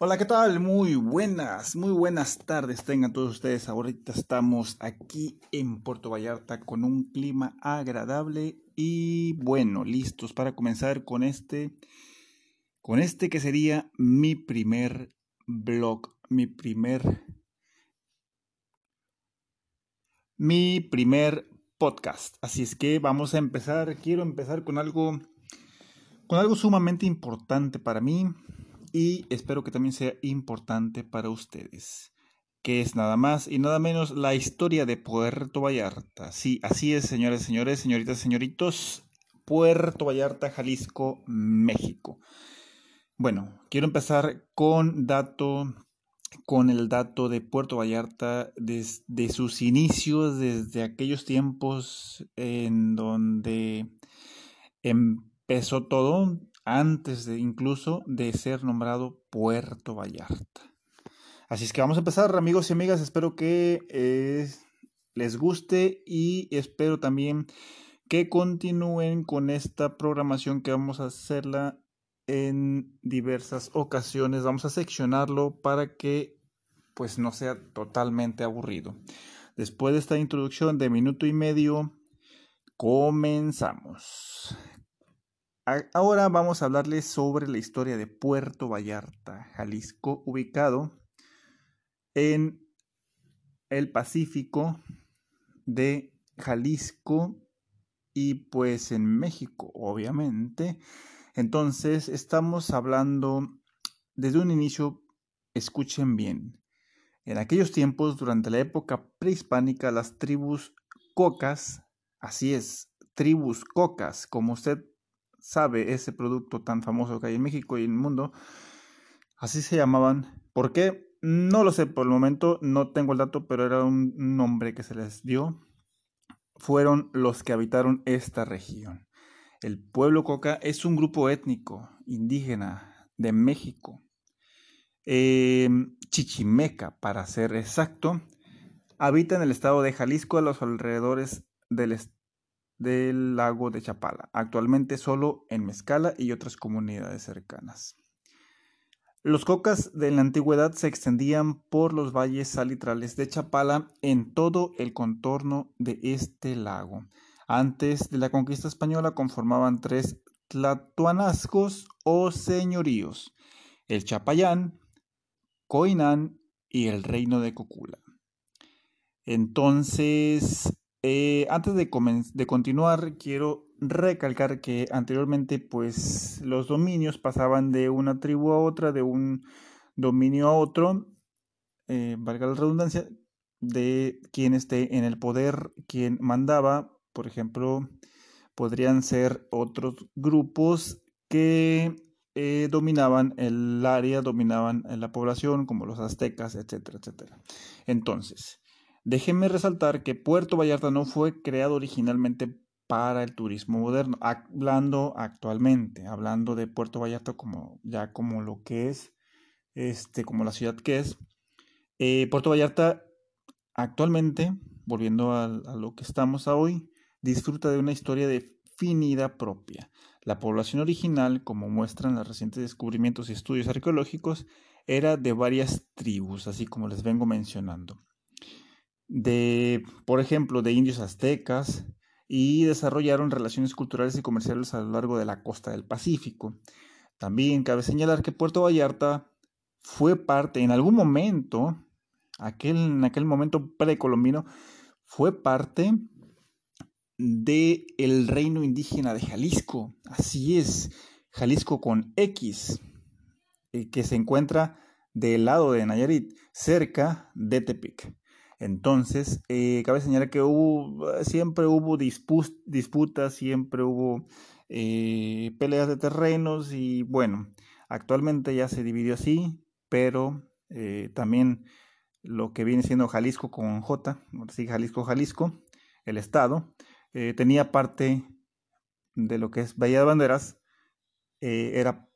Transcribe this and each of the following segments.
Hola, ¿qué tal? Muy buenas, muy buenas tardes tengan todos ustedes. Ahorita estamos aquí en Puerto Vallarta con un clima agradable y bueno, listos para comenzar con este con este que sería mi primer blog, mi primer mi primer podcast. Así es que vamos a empezar, quiero empezar con algo con algo sumamente importante para mí y espero que también sea importante para ustedes, que es nada más y nada menos la historia de Puerto Vallarta. Sí, así es, señores, señores, señoritas, señoritos, Puerto Vallarta, Jalisco, México. Bueno, quiero empezar con dato con el dato de Puerto Vallarta desde sus inicios, desde aquellos tiempos en donde empezó todo, antes de incluso de ser nombrado Puerto Vallarta. Así es que vamos a empezar, amigos y amigas. Espero que eh, les guste y espero también que continúen con esta programación que vamos a hacerla en diversas ocasiones. Vamos a seccionarlo para que pues no sea totalmente aburrido. Después de esta introducción de minuto y medio, comenzamos. Ahora vamos a hablarles sobre la historia de Puerto Vallarta, Jalisco, ubicado en el Pacífico de Jalisco y pues en México, obviamente. Entonces, estamos hablando desde un inicio, escuchen bien. En aquellos tiempos, durante la época prehispánica, las tribus cocas, así es, tribus cocas, como usted sabe ese producto tan famoso que hay en México y en el mundo. Así se llamaban. ¿Por qué? No lo sé por el momento, no tengo el dato, pero era un nombre que se les dio. Fueron los que habitaron esta región. El pueblo coca es un grupo étnico indígena de México. Em, Chichimeca, para ser exacto, habita en el estado de Jalisco a los alrededores del, del lago de Chapala, actualmente solo en Mezcala y otras comunidades cercanas. Los cocas de la antigüedad se extendían por los valles salitrales de Chapala en todo el contorno de este lago. Antes de la conquista española conformaban tres tlatoanascos o señoríos, el Chapayán, Coinán y el reino de Cocula. Entonces, eh, antes de, continuar, quiero recalcar que anteriormente, pues, los dominios pasaban de una tribu a otra, de un dominio a otro, eh, valga la redundancia, de quien esté en el poder, quien mandaba, por ejemplo, podrían ser otros grupos que eh, dominaban el área, dominaban la población, como los aztecas, etcétera, etcétera. Entonces, Déjenme resaltar que Puerto Vallarta no fue creado originalmente para el turismo moderno, hablando actualmente, hablando de Puerto Vallarta como ya como lo que es, este, como la ciudad que es. Eh, Puerto Vallarta actualmente, volviendo a, a lo que estamos hoy, disfruta de una historia definida propia. La población original, como muestran los recientes descubrimientos y estudios arqueológicos, era de varias tribus, así como les vengo mencionando de, por ejemplo, de indios aztecas y desarrollaron relaciones culturales y comerciales a lo largo de la costa del Pacífico. También cabe señalar que Puerto Vallarta fue parte, en algún momento, aquel, en aquel momento precolombino, fue parte del el reino indígena de Jalisco. Así es, Jalisco con X, eh, que se encuentra del lado de Nayarit, cerca de Tepic. Entonces, eh, cabe señalar que hubo, siempre hubo disputas, siempre hubo eh, peleas de terrenos y bueno, actualmente ya se dividió así, pero eh, también lo que viene siendo Jalisco con J, sí, Jalisco, Jalisco, el estado, tenía parte de lo que es Bahía de Banderas, era,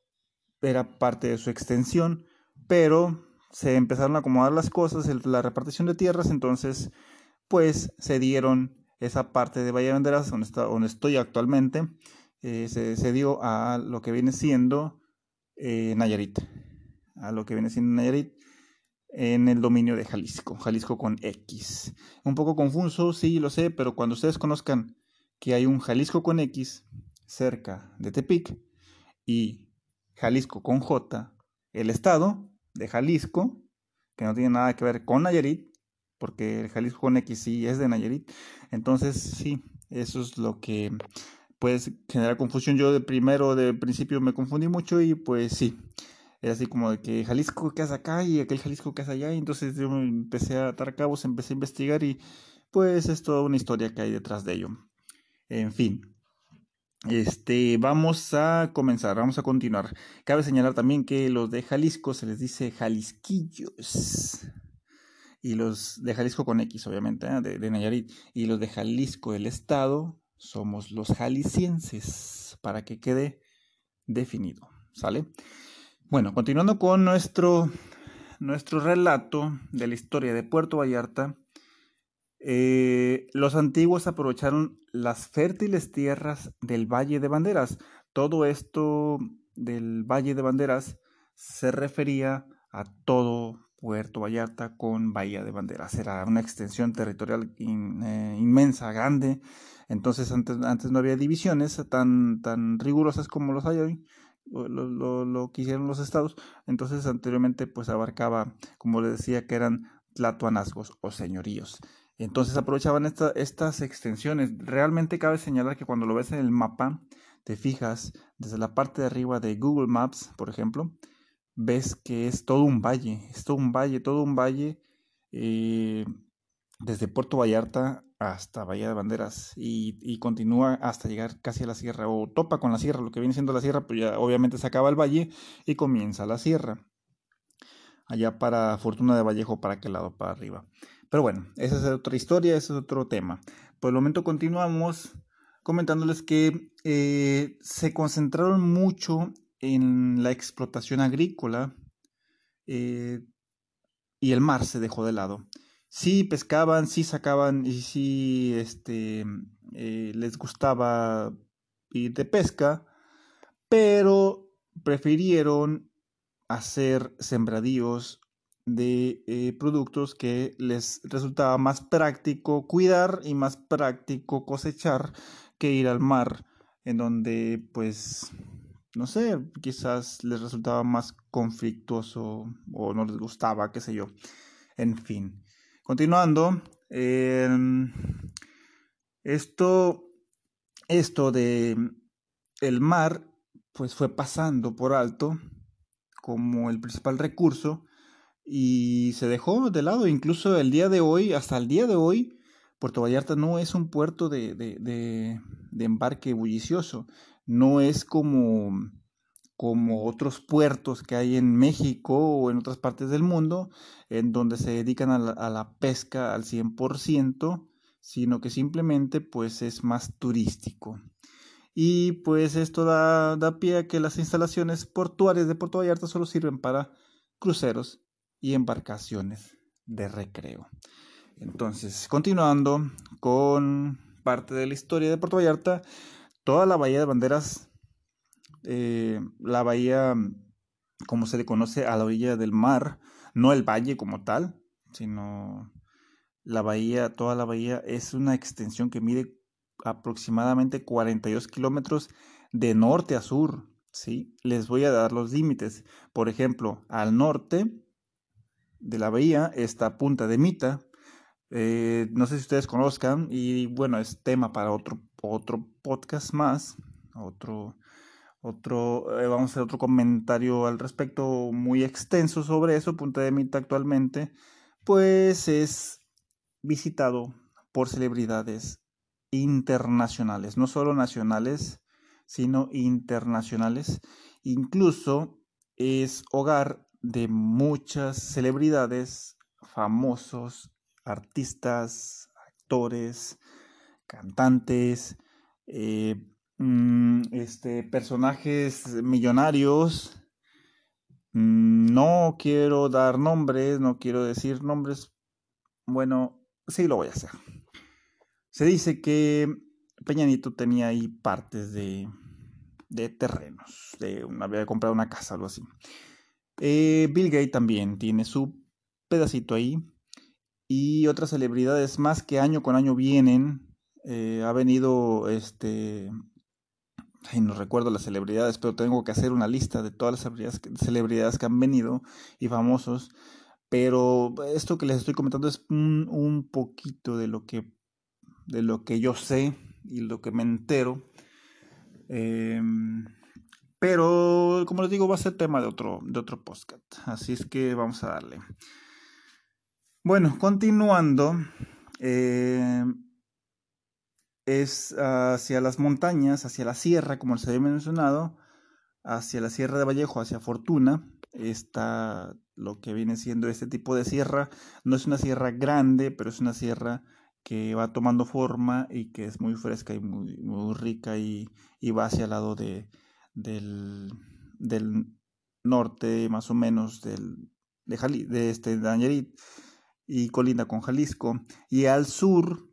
era parte de su extensión, pero se empezaron a acomodar las cosas, la repartición de tierras, entonces pues se dieron esa parte de Valle donde, estoy actualmente, eh, se, dio a lo que viene siendo eh, Nayarit. a lo que viene siendo Nayarit en el dominio de Jalisco, Jalisco con X. Un poco confuso, sí, lo sé, pero cuando ustedes conozcan que hay un Jalisco con X cerca de Tepic y Jalisco con J, el estado de Jalisco, que no tiene nada que ver con Nayarit, porque el Jalisco con X sí es de Nayarit, entonces sí, eso es lo que puede generar confusión. Yo de primero, de principio me confundí mucho y pues sí, era así como de que Jalisco que hace acá y aquel Jalisco que hace allá, y entonces yo empecé a atar cabos, empecé a investigar y pues es toda una historia que hay detrás de ello. En fin. Este, vamos a comenzar, vamos a continuar. Cabe señalar también que los de Jalisco se les dice Jalisquillos. Y los de Jalisco con X, obviamente, ¿eh? de, Nayarit. Y los de Jalisco, el estado, somos los jaliscienses, para que quede definido. ¿Sale? Bueno, continuando con nuestro, nuestro relato de la historia de Puerto Vallarta. Eh, los antiguos aprovecharon las fértiles tierras del Valle de Banderas. Todo esto del Valle de Banderas se refería a todo Puerto Vallarta con Bahía de Banderas. Era una extensión territorial eh, inmensa, grande. Entonces antes, antes no había divisiones tan, tan rigurosas como los hay hoy. Lo, lo, que hicieron los estados. Entonces anteriormente pues abarcaba, como les decía, que eran tlatoanazgos o señoríos. Entonces aprovechaban estas extensiones. Realmente cabe señalar que cuando lo ves en el mapa, te fijas desde la parte de arriba de Google Maps, por ejemplo, ves que es todo un valle, es todo un valle, todo un valle eh, desde Puerto Vallarta hasta Bahía de Banderas y, y, continúa hasta llegar casi a la sierra o topa con la sierra, lo que viene siendo la sierra, pues ya obviamente se acaba el valle y comienza la sierra. Allá para Fortuna de Vallejo, para aquel lado, para arriba. Pero bueno, esa es otra historia, ese es otro tema. Por el momento continuamos comentándoles que eh, se concentraron mucho en la explotación agrícola eh, y el mar se dejó de lado. Sí pescaban, sí sacaban y sí este, eh, les gustaba ir de pesca, pero prefirieron hacer sembradíos de eh, productos que les resultaba más práctico cuidar y más práctico cosechar que ir al mar, en donde pues no sé, quizás les resultaba más conflictuoso o no les gustaba, qué sé yo. En fin, continuando, esto, esto de el mar, pues fue pasando por alto como el principal recurso y se dejó de lado. Incluso el día de hoy, hasta el día de hoy, Puerto Vallarta no es un puerto de, de, de, embarque bullicioso, no es como, como otros puertos que hay en México o en otras partes del mundo, en donde se dedican a la, a la pesca al 100%, sino que simplemente pues es más turístico. Y pues esto da, da pie a que las instalaciones portuarias de Puerto Vallarta solo sirven para cruceros y embarcaciones de recreo. Entonces, continuando con parte de la historia de Puerto Vallarta, toda la bahía de banderas, eh, la bahía como se le conoce a la orilla del mar, no el valle como tal, sino la bahía, toda la bahía es una extensión que mide aproximadamente 42 kilómetros de norte a sur. ¿sí? Les voy a dar los límites. Por ejemplo, al norte de la bahía está Punta de Mita. Eh, no sé si ustedes conozcan y bueno, es tema para otro, otro podcast más, otro, otro, eh, vamos a hacer otro comentario al respecto muy extenso sobre eso. Punta de Mita actualmente, pues es visitado por celebridades internacionales, no solo nacionales, sino internacionales. Incluso es hogar de muchas celebridades, famosos, artistas, actores, cantantes, eh, mm, este, personajes millonarios. Mm, no quiero dar nombres, no quiero decir nombres. Bueno, sí lo voy a hacer. Se dice que Peñanito tenía ahí partes de, de terrenos, de había comprado una casa, algo así. Eh, Bill Gates también tiene su pedacito ahí. Y otras celebridades más que año con año vienen. Eh, ha venido este. Ay, no recuerdo las celebridades, pero tengo que hacer una lista de todas las celebridades que, celebridades que han venido y famosos. Pero esto que les estoy comentando es un, un poquito de lo que de lo que yo sé y lo que me entero. Em, pero, como les digo, va a ser tema de otro, de otro podcast. Así es que vamos a darle. Bueno, continuando. Em, es hacia las montañas, hacia la sierra, como les había mencionado, hacia la sierra de Vallejo, hacia Fortuna, está lo que viene siendo este tipo de sierra. No es una sierra grande, pero es una sierra que va tomando forma y que es muy fresca y muy, muy rica y, va hacia el lado de, del, del norte, más o menos, del, de, Jali, de, este, de y colinda con Jalisco. Y al sur,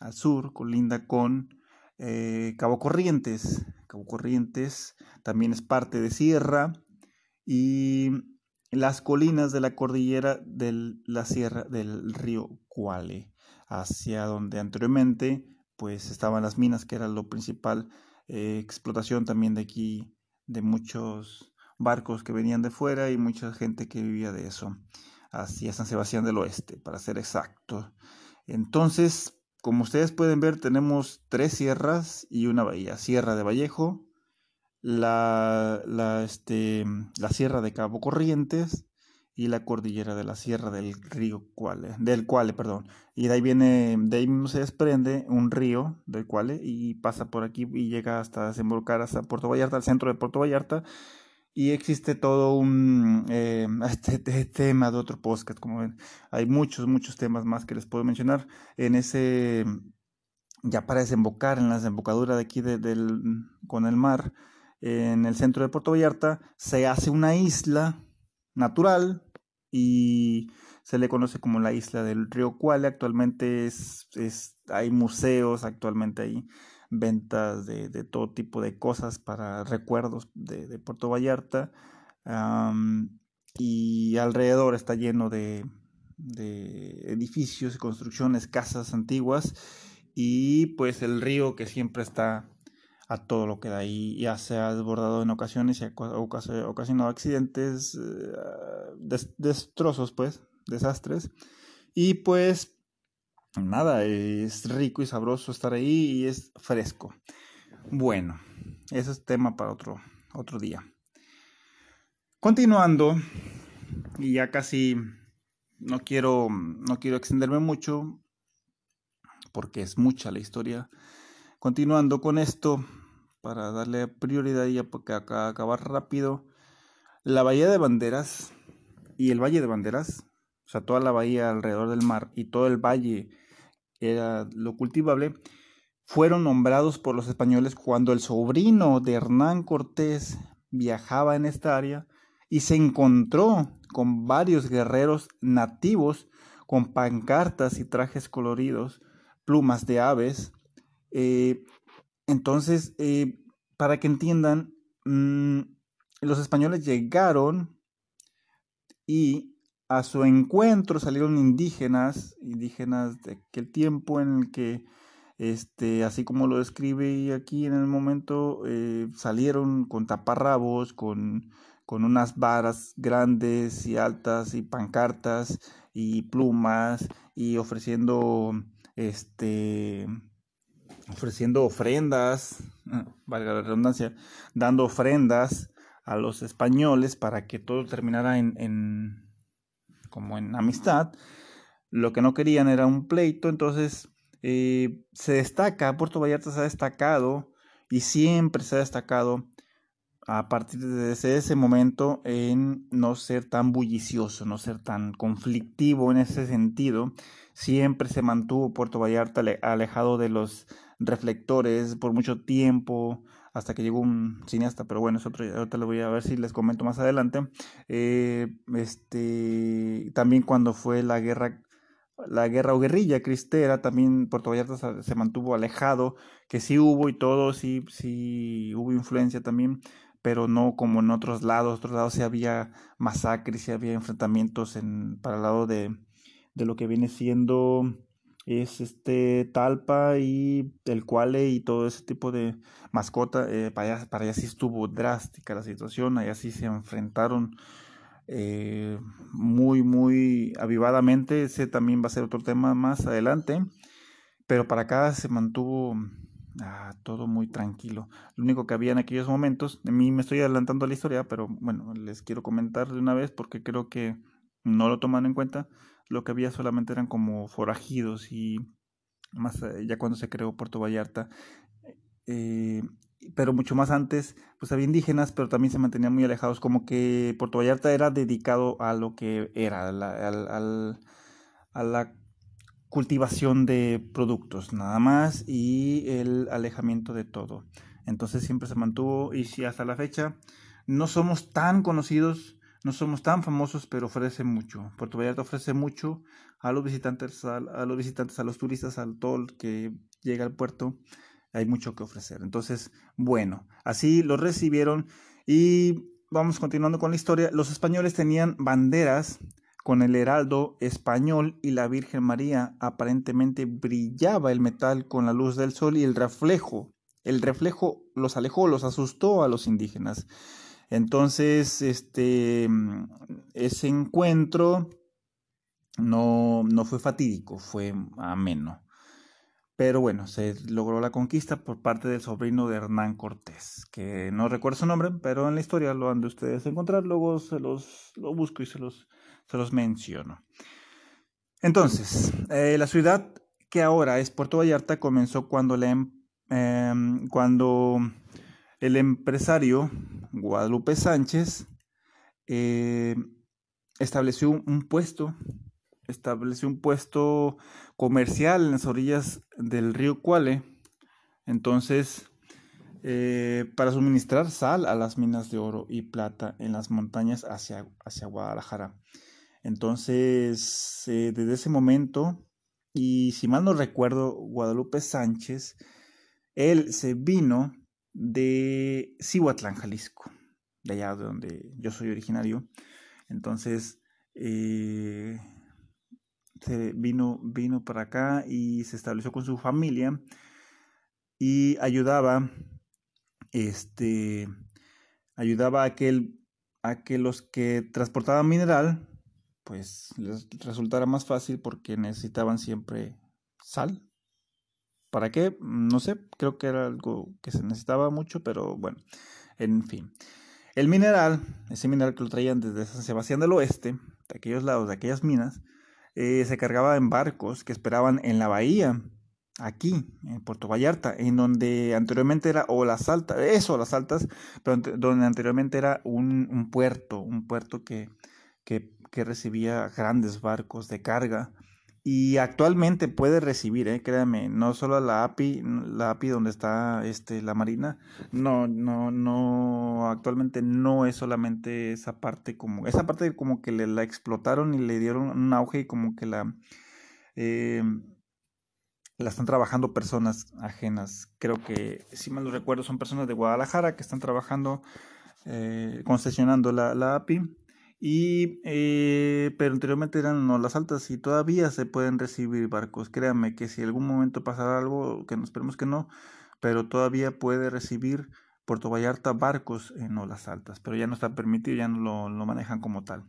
al sur, colinda con eh, Cabo Corrientes. Cabo Corrientes también es parte de Sierra y las colinas de la cordillera de la sierra del río Cuale hacia donde anteriormente pues estaban las minas, que era lo principal, eh, explotación también de aquí, de muchos barcos que venían de fuera y mucha gente que vivía de eso, hacia San Sebastián del Oeste, para ser exacto. Entonces, como ustedes pueden ver, tenemos tres sierras y una bahía. Sierra de Vallejo, la, la, este, la Sierra de Cabo Corrientes y la cordillera de la sierra del río Cuale, del Cuale, perdón. Y de ahí viene, de ahí mismo se desprende un río del Cuale y pasa por aquí y llega hasta desembocar hasta Puerto Vallarta, al centro de Puerto Vallarta. Y existe todo un eh, este, este, tema de otro podcast, como ven. Hay muchos, muchos temas más que les puedo mencionar. En ese, ya para desembocar, en la desembocadura de aquí del, con el mar, en el centro de Puerto Vallarta, se hace una isla natural y se le conoce como la isla del río Cuale. Actualmente es, hay museos, actualmente hay ventas de, todo tipo de cosas para recuerdos de, Puerto Vallarta. y alrededor está lleno de, de edificios y construcciones, casas antiguas. Y pues el río que siempre está a todo lo que da ahí, ya se ha desbordado en ocasiones y ha ocasionado accidentes, eh, destrozos, pues, desastres. Y pues, nada, es rico y sabroso estar ahí y es fresco. Bueno, ese es tema para otro, otro día. Continuando, y ya casi no quiero, no quiero extenderme mucho, porque es mucha la historia Continuando con esto, para darle prioridad y acabar rápido, la bahía de Banderas y el valle de Banderas, o sea, toda la bahía alrededor del mar y todo el valle era lo cultivable, fueron nombrados por los españoles cuando el sobrino de Hernán Cortés viajaba en esta área y se encontró con varios guerreros nativos con pancartas y trajes coloridos, plumas de aves, eh, entonces, eh, para que entiendan, mm, los españoles llegaron y a su encuentro salieron indígenas, indígenas de aquel tiempo en el que, este, así como lo describe aquí en el momento, eh, salieron con taparrabos, con, con unas varas grandes y altas y pancartas y plumas y ofreciendo este ofreciendo ofrendas, ah, valga la redundancia, dando ofrendas a los españoles para que todo terminara en, como en amistad. Lo que no querían era un pleito, entonces eh, se destaca, Puerto Vallarta se ha destacado y siempre se ha destacado a partir de ese, momento en no ser tan bullicioso, no ser tan conflictivo en ese sentido. Siempre se mantuvo Puerto Vallarta alejado de los reflectores por mucho tiempo, hasta que llegó un cineasta, pero bueno, es otro, ahorita lo voy a ver si les comento más adelante. Eh, este, también cuando fue la guerra, la guerra o guerrilla cristera, también Puerto Vallarta se, mantuvo alejado, que sí hubo y todo, sí, sí hubo influencia también, pero no como en otros lados. Otros lados sí había masacres, sí había enfrentamientos en, para el lado de, de lo que viene siendo es este Talpa y el Cuale y todo ese tipo de mascota. Eh, para, allá, para allá sí estuvo drástica la situación, allá sí se enfrentaron eh, muy, muy avivadamente. Ese también va a ser otro tema más adelante. Pero para acá se mantuvo Ah, todo muy tranquilo. Lo único que había en aquellos momentos, de mí me estoy adelantando la historia, pero bueno, les quiero comentar de una vez porque creo que no lo toman en cuenta. Lo que había solamente eran como forajidos y más eh, ya cuando se creó Puerto Vallarta. Eh, pero mucho más antes, pues había indígenas, pero también se mantenían muy alejados, como que Puerto Vallarta era dedicado a lo que era, a la cultivación de productos nada más y el alejamiento de todo. Entonces siempre se mantuvo y si hasta la fecha no somos tan conocidos, no somos tan famosos, pero ofrece mucho. Puerto Vallarta ofrece mucho a los visitantes, a, los visitantes, a los turistas, al todo que llega al puerto. Hay mucho que ofrecer. Entonces, bueno, así lo recibieron y vamos continuando con la historia. Los españoles tenían banderas con el heraldo español y la Virgen María. Aparentemente brillaba el metal con la luz del sol y el reflejo. El reflejo los alejó, los asustó a los indígenas. Entonces, este, ese encuentro no, no fue fatídico, fue ameno. Pero bueno, se logró la conquista por parte del sobrino de Hernán Cortés, que no recuerdo su nombre, pero en la historia lo han de ustedes encontrar, luego se los lo busco y se los se los menciono. Entonces, eh, la ciudad que ahora es Puerto Vallarta comenzó cuando, em, em, cuando el empresario Guadalupe Sánchez eh, estableció un puesto, estableció un puesto comercial en las orillas del río Cuale. Entonces, eh, para suministrar sal a las minas de oro y plata en las montañas hacia, hacia Guadalajara. Entonces, eh, desde ese momento, y si mal no recuerdo, Guadalupe Sánchez, él se vino de Cihuatlán, Jalisco, de allá de donde yo soy originario. Entonces, eh, se vino, vino para acá y se estableció con su familia y ayudaba, este, ayudaba a que, a que los que transportaban mineral pues les resultara más fácil porque necesitaban siempre sal. ¿Para qué? No sé, creo que era algo que se necesitaba mucho, pero bueno, en fin. El mineral, ese mineral que lo traían desde San Sebastián del Oeste, de aquellos lados, de aquellas minas, eh, se cargaba en barcos que esperaban en la bahía, aquí, en Puerto Vallarta, en donde anteriormente era o las altas, eso, las altas, pero donde anteriormente era un, puerto, un puerto que que recibía grandes barcos de carga y actualmente puede recibir, eh, no solo la API, la API donde está este, la Marina, no, no, no, actualmente no es solamente esa parte como, esa parte como que le, la explotaron y le dieron un auge y como que la, eh, la están trabajando personas ajenas, creo que, si mal lo recuerdo, son personas de Guadalajara que están trabajando, eh, concesionando la, la API y, eh, pero anteriormente eran no las altas y todavía se pueden recibir barcos. Créanme que si algún momento pasara algo, que no esperemos que no, pero todavía puede recibir Puerto Vallarta barcos en olas altas, pero ya no está permitido, ya no lo, manejan como tal.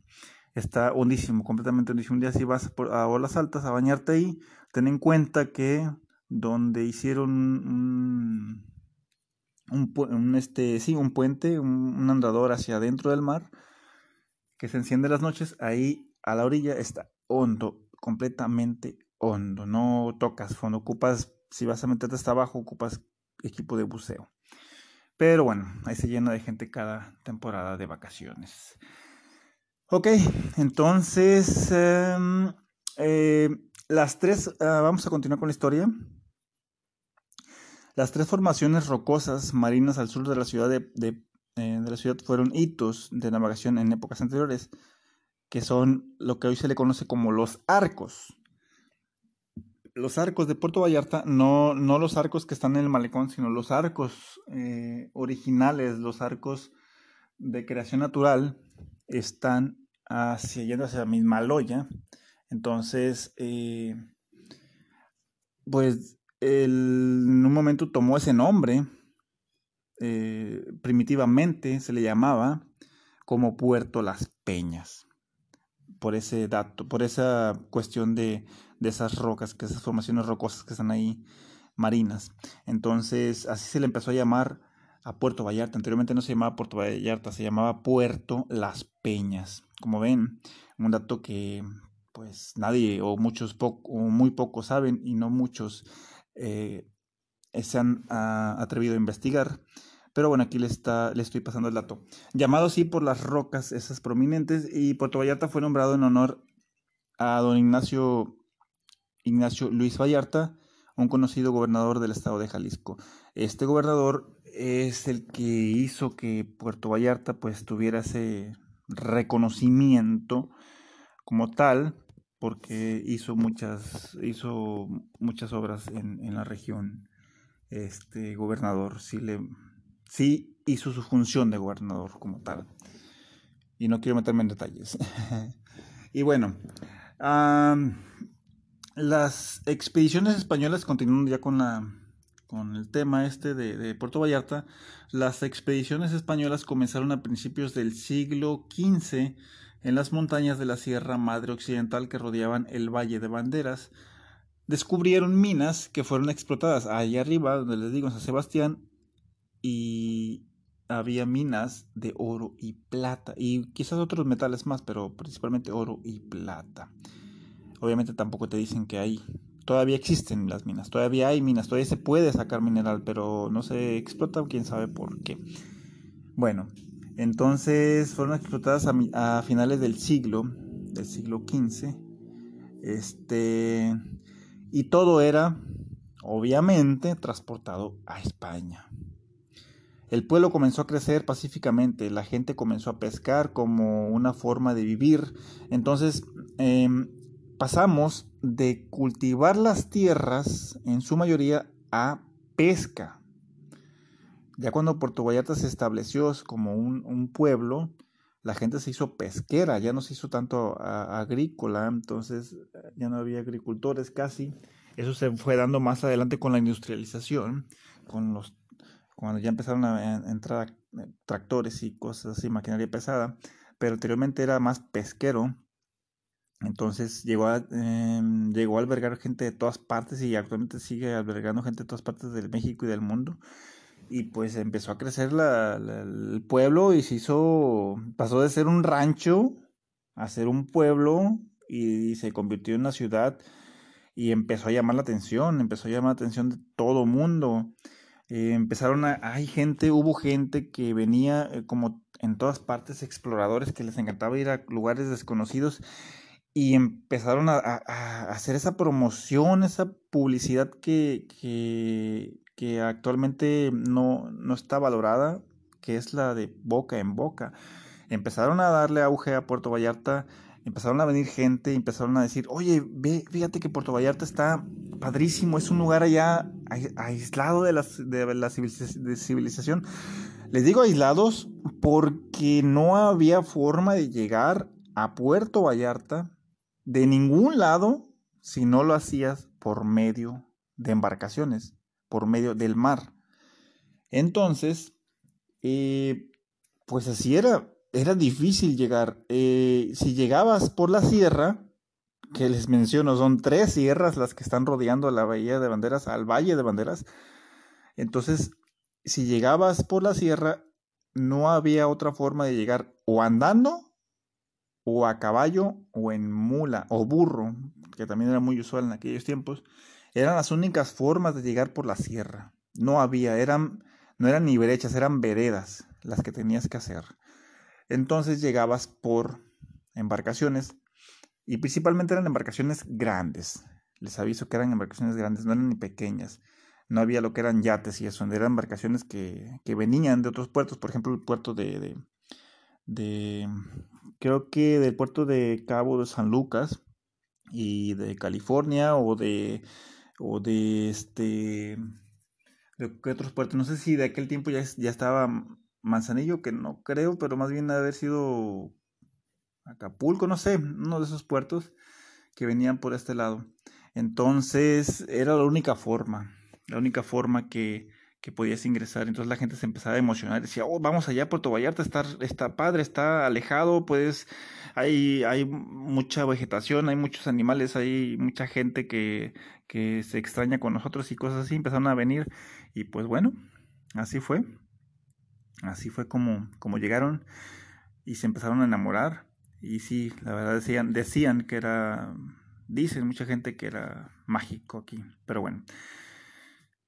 Está hondísimo, completamente hondísimo. Un día si vas a olas altas a bañarte ahí, ten en cuenta que donde hicieron un, un, este, sí, un puente, un, un andador hacia adentro del mar, que se enciende las noches, ahí a la orilla está hondo, completamente hondo. No tocas fondo, ocupas, si vas a meterte hasta abajo, ocupas equipo de buceo. Pero bueno, ahí se llena de gente cada temporada de vacaciones. Ok, entonces em, eh, las tres, ah, vamos a continuar con la historia. Las tres formaciones rocosas marinas al sur de la ciudad de, de eh, de la ciudad fueron hitos de navegación en épocas anteriores, que son lo que hoy se le conoce como los arcos. Los arcos de Puerto Vallarta, no, no los arcos que están en el malecón, sino los arcos eh, originales, los arcos de creación natural están hacia, yendo hacia la misma loya. Entonces, eh, pues en un momento tomó ese nombre, eh, primitivamente se le llamaba como Puerto Las Peñas, por ese dato, por esa cuestión de, de esas rocas, que esas formaciones rocosas que están ahí marinas. Entonces, así se le empezó a llamar a Puerto Vallarta. Anteriormente no se llamaba Puerto Vallarta, se llamaba Puerto Las Peñas. Como ven, un dato que pues nadie o muchos o muy pocos saben y no muchos eh, se han ah, atrevido a investigar. Pero bueno, aquí le, está, le estoy pasando el dato. Llamado así por las rocas, esas prominentes, y Puerto Vallarta fue nombrado en honor a don Ignacio, Ignacio Luis Vallarta, un conocido gobernador del estado de Jalisco. Este gobernador es el que hizo que Puerto Vallarta pues tuviera ese reconocimiento como tal porque hizo muchas hizo muchas obras en, en la región este gobernador sí le sí hizo su función de gobernador como tal y no quiero meterme en detalles y bueno las expediciones españolas continuando ya con la con el tema este de, Puerto Vallarta, las expediciones españolas comenzaron a principios del siglo XV en las montañas de la Sierra Madre Occidental que rodeaban el Valle de Banderas. Descubrieron minas que fueron explotadas ahí arriba, donde les digo, en San Sebastián, y había minas de oro y plata, y quizás otros metales más, pero principalmente oro y plata. Obviamente tampoco te dicen que hay todavía existen las minas, todavía hay minas, todavía se puede sacar mineral, pero no se explota, quién sabe por qué. Bueno, entonces fueron explotadas a, finales del siglo, del siglo XV, este, y todo era, obviamente, transportado a España. El pueblo comenzó a crecer pacíficamente, la gente comenzó a pescar como una forma de vivir. Entonces, em, pasamos de cultivar las tierras en su mayoría a pesca. Ya cuando Puerto Vallarta se estableció como un, pueblo, la gente se hizo pesquera, ya no se hizo tanto agrícola, entonces ya no había agricultores casi. Eso se fue dando más adelante con la industrialización, con los cuando ya empezaron a entrar tractores y cosas así, maquinaria pesada, pero anteriormente era más pesquero entonces llegó a, em, llegó a albergar gente de todas partes y actualmente sigue albergando gente de todas partes del México y del mundo. Y pues empezó a crecer la, el pueblo y se hizo, pasó de ser un rancho a ser un pueblo y, se convirtió en una ciudad y empezó a llamar la atención, empezó a llamar la atención de todo mundo. Eh, empezaron a, hay gente, hubo gente que venía eh, como en todas partes, exploradores que les encantaba ir a lugares desconocidos y empezaron a, hacer esa promoción, esa publicidad que, que, actualmente no, no, está valorada, que es la de boca en boca. Empezaron a darle auge a Puerto Vallarta, empezaron a venir gente, empezaron a decir, oye, ve, fíjate que Puerto Vallarta está padrísimo, es un lugar allá aislado de la, de la civilización. Les digo aislados porque no había forma de llegar a Puerto Vallarta de ningún lado si no lo hacías por medio de embarcaciones, por medio del mar. Entonces, eh, pues así era, era difícil llegar. Eh, si llegabas por la sierra, que les menciono, son tres sierras las que están rodeando la bahía de Banderas, al valle de Banderas. Entonces, si llegabas por la sierra, no había otra forma de llegar o andando o a caballo o en mula o burro, que también era muy usual en aquellos tiempos, eran las únicas formas de llegar por la sierra. No había, eran, no eran ni brechas, eran veredas las que tenías que hacer. Entonces llegabas por embarcaciones y principalmente eran embarcaciones grandes. Les aviso que eran embarcaciones grandes, no eran ni pequeñas. No había lo que eran yates y eso, eran embarcaciones que, que venían de otros puertos, por ejemplo el puerto de, de creo que del puerto de Cabo de San Lucas y de California o de o de este de otros puertos no sé si de aquel tiempo ya, ya estaba Manzanillo, que no creo, pero más bien haber sido Acapulco, no sé, uno de esos puertos que venían por este lado. Entonces era la única forma, la única forma que, que podías ingresar. Entonces la gente se empezaba a emocionar, decía, oh, vamos allá a Puerto Vallarta, está, está padre, está alejado, pues hay, hay mucha vegetación, hay muchos animales, hay mucha gente que, que se extraña con nosotros y cosas así, empezaron a venir y pues bueno, así fue. Así fue como, como llegaron y se empezaron a enamorar. Y sí, la verdad decían, decían que era, dicen mucha gente que era mágico aquí, pero bueno.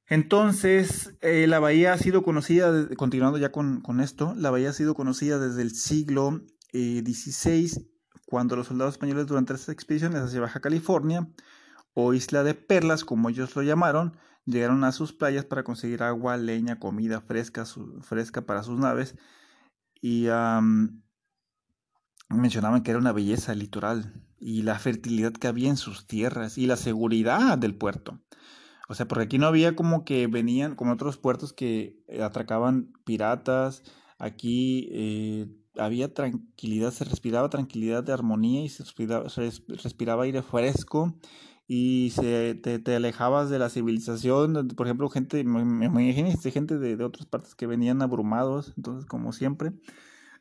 Entonces, eh, la bahía ha sido conocida, continuando ya con, esto, la bahía ha sido conocida desde el siglo XVI, eh, cuando los soldados españoles durante las expediciones hacia Baja California, o Isla de Perlas, como ellos lo llamaron, llegaron a sus playas para conseguir agua, leña, comida fresca, fresca para sus naves, y mencionaban que era una belleza litoral, y la fertilidad que había en sus tierras, y la seguridad del puerto. O sea, porque aquí no había como que venían, como otros puertos que eh, atracaban piratas. Aquí eh, había tranquilidad, se respiraba tranquilidad de armonía y se respiraba, aire fresco y se, te, alejabas de la civilización. Por ejemplo, gente, me, me gente de, de, otras partes que venían abrumados, entonces como siempre,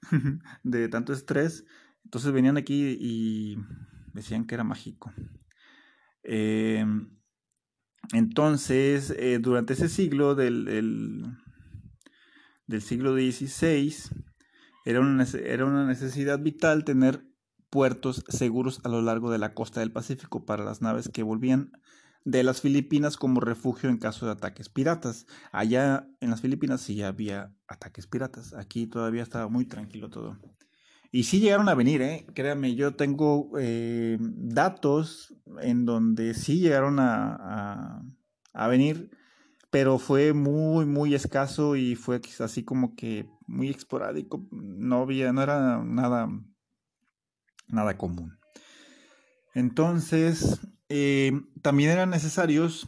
de tanto estrés. Entonces venían aquí y decían que era mágico. Eh, entonces, eh, durante ese siglo del, del, siglo XVI, era una, era una necesidad vital tener puertos seguros a lo largo de la costa del Pacífico para las naves que volvían de las Filipinas como refugio en caso de ataques piratas. Allá en las Filipinas sí había ataques piratas. Aquí todavía estaba muy tranquilo todo. Y sí llegaron a venir, ¿eh? créanme, yo tengo eh, datos en donde sí llegaron a, a, venir, pero fue muy, muy escaso y fue así como que muy esporádico, no había, no era nada, nada común. Entonces, eh, también eran necesarios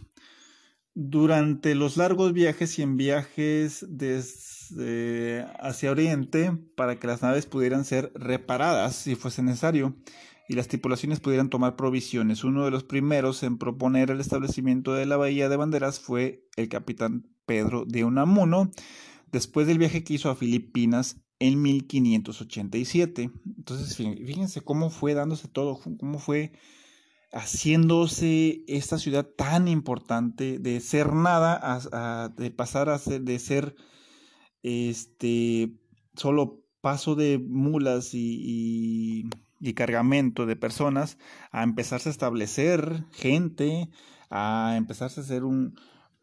durante los largos viajes y en viajes desde hacia Oriente para que las naves pudieran ser reparadas si fuese necesario y las tripulaciones pudieran tomar provisiones. Uno de los primeros en proponer el establecimiento de la Bahía de Banderas fue el capitán Pedro de Unamuno, después del viaje que hizo a Filipinas en 1587. Entonces, fíjense cómo fue dándose todo, cómo fue haciéndose esta ciudad tan importante de ser nada de pasar a ser de ser este solo paso de mulas y, y, cargamento de personas a empezarse a establecer gente a empezarse a ser un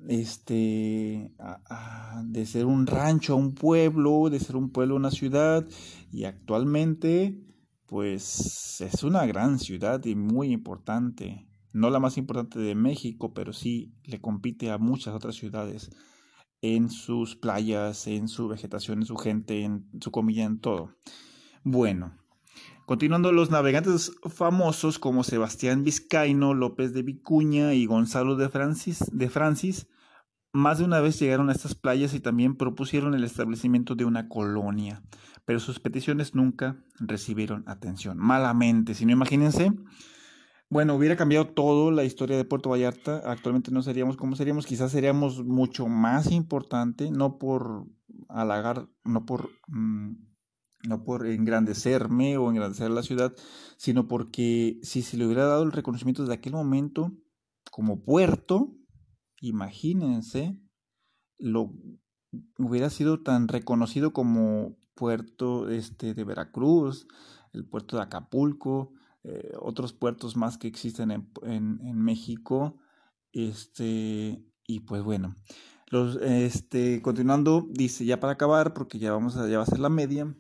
este de ser un rancho a un pueblo de ser un pueblo a una ciudad y actualmente pues es una gran ciudad y muy importante. No la más importante de México, pero sí le compite a muchas otras ciudades en sus playas, en su vegetación, en su gente, en su comida, en todo. Bueno, continuando los navegantes famosos como Sebastián Vizcaíno, López de Vicuña y Gonzalo de Francis, de Francis más de una vez llegaron a estas playas y también propusieron el establecimiento de una colonia, pero sus peticiones nunca recibieron atención. Malamente, si no imagínense. Bueno, hubiera cambiado todo la historia de Puerto Vallarta. Actualmente no seríamos como seríamos. Quizás seríamos mucho más importante, no por halagar, no por, mm, no por engrandecerme o engrandecer la ciudad, sino porque si se le hubiera dado el reconocimiento desde aquel momento como puerto, imagínense, lo hubiera sido tan reconocido como puerto este, de Veracruz, el puerto de Acapulco, eh, otros puertos más que existen en, en, México. Este, y pues bueno, los, este, continuando, dice ya para acabar, porque ya, vamos a, ya va a ser la media,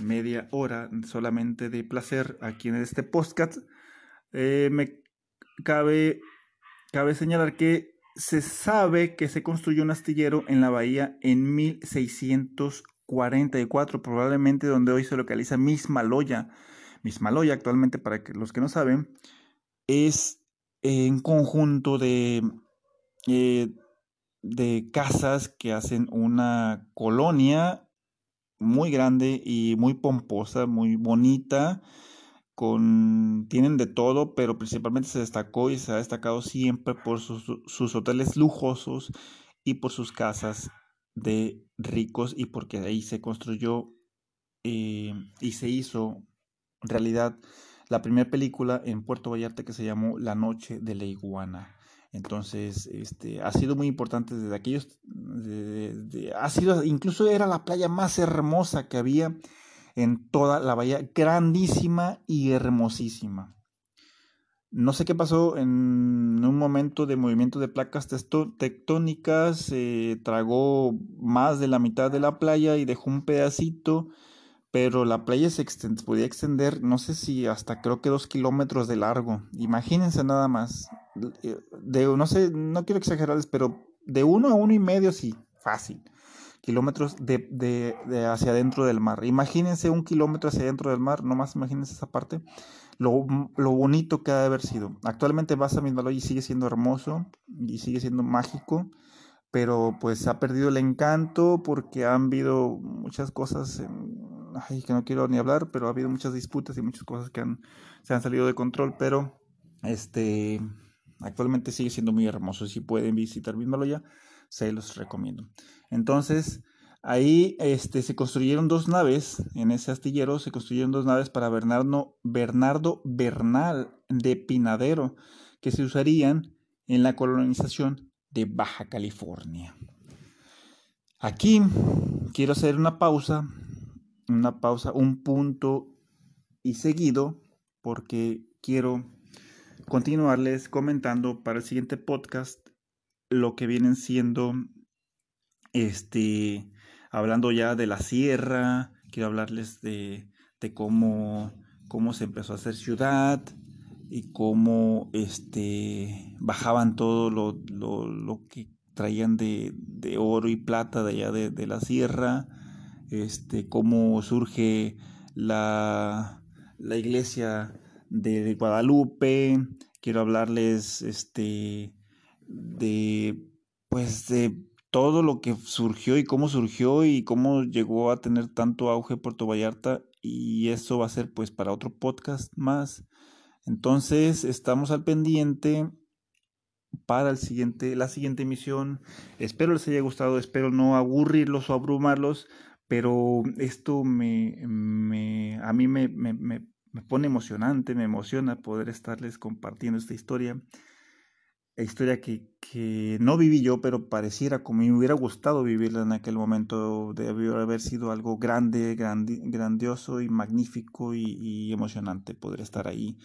media hora solamente de placer aquí en este podcast. Eh, me cabe Cabe señalar que se sabe que se construyó un astillero en la bahía en 1644, probablemente donde hoy se localiza Mismaloya. Mismaloya actualmente, para que, los que no saben, es un conjunto de, eh, de casas que hacen una colonia muy grande y muy pomposa, muy bonita, con tienen de todo, pero principalmente se destacó y se ha destacado siempre por sus, hoteles lujosos y por sus casas de ricos y porque ahí se construyó eh, y se hizo realidad la primera película en Puerto Vallarta que se llamó La Noche de la Iguana. Entonces, este, ha sido muy importante desde aquellos, ha sido, incluso era la playa más hermosa que había en toda la bahía, grandísima y hermosísima. No sé qué pasó en un momento de movimiento de placas tectónicas, se tragó más de la mitad de la playa y dejó un pedacito pero la playa se podía extender, no sé si hasta creo que dos kilómetros de largo. Imagínense nada más. Eh, de, no sé, no quiero exagerarles, pero de uno a uno y medio sí, fácil. Kilómetros de, de, hacia adentro del mar. Imagínense un kilómetro hacia adentro del mar, nomás imagínense esa parte. Lo, lo bonito que ha de haber sido. Actualmente vas a Mismaloy y sigue siendo hermoso y sigue siendo mágico pero pues ha perdido el encanto porque han habido muchas cosas ay, que no quiero ni hablar, pero ha habido muchas disputas y muchas cosas que han, se han salido de control, pero este, actualmente sigue siendo muy hermoso. Si pueden visitar ya se los recomiendo. Entonces, ahí este, se construyeron dos naves, en ese astillero se construyeron dos naves para Bernardo, Bernardo Bernal de Pinadero, que se usarían en la colonización de Baja California. Aquí quiero hacer una pausa una pausa, un punto y seguido, porque quiero continuarles comentando para el siguiente podcast lo que vienen siendo, este, hablando ya de la sierra, quiero hablarles de, de cómo, cómo se empezó a hacer ciudad y cómo, este, bajaban todo lo, lo, lo que traían de, de, oro y plata de allá de, de la sierra, este, cómo surge la, la iglesia de, Guadalupe, quiero hablarles este, de, pues, de todo lo que surgió y cómo surgió y cómo llegó a tener tanto auge Puerto Vallarta y eso va a ser pues para otro podcast más. Entonces estamos al pendiente para el siguiente, la siguiente emisión. Espero les haya gustado, espero no aburrirlos o abrumarlos pero esto me, a mí me, me, pone emocionante, me emociona poder estarles compartiendo esta historia, historia que, que, no viví yo, pero pareciera como me hubiera gustado vivirla en aquel momento, debió haber sido algo grande, grandioso y magnífico y, y emocionante poder estar ahí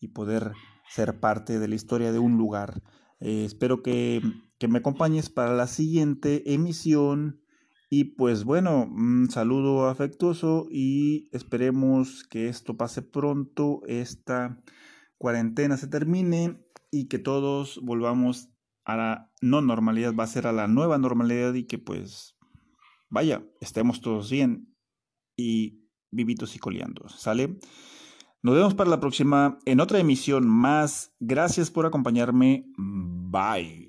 y poder ser parte de la historia de un lugar. Eh, espero que, que me acompañes para la siguiente emisión y pues bueno, un saludo afectuoso y esperemos que esto pase pronto, esta cuarentena se termine y que todos volvamos a la no normalidad, va a ser a la nueva normalidad y que pues vaya, estemos todos bien y vivitos y coleando, ¿sale? Nos vemos para la próxima en otra emisión más. Gracias por acompañarme. Bye.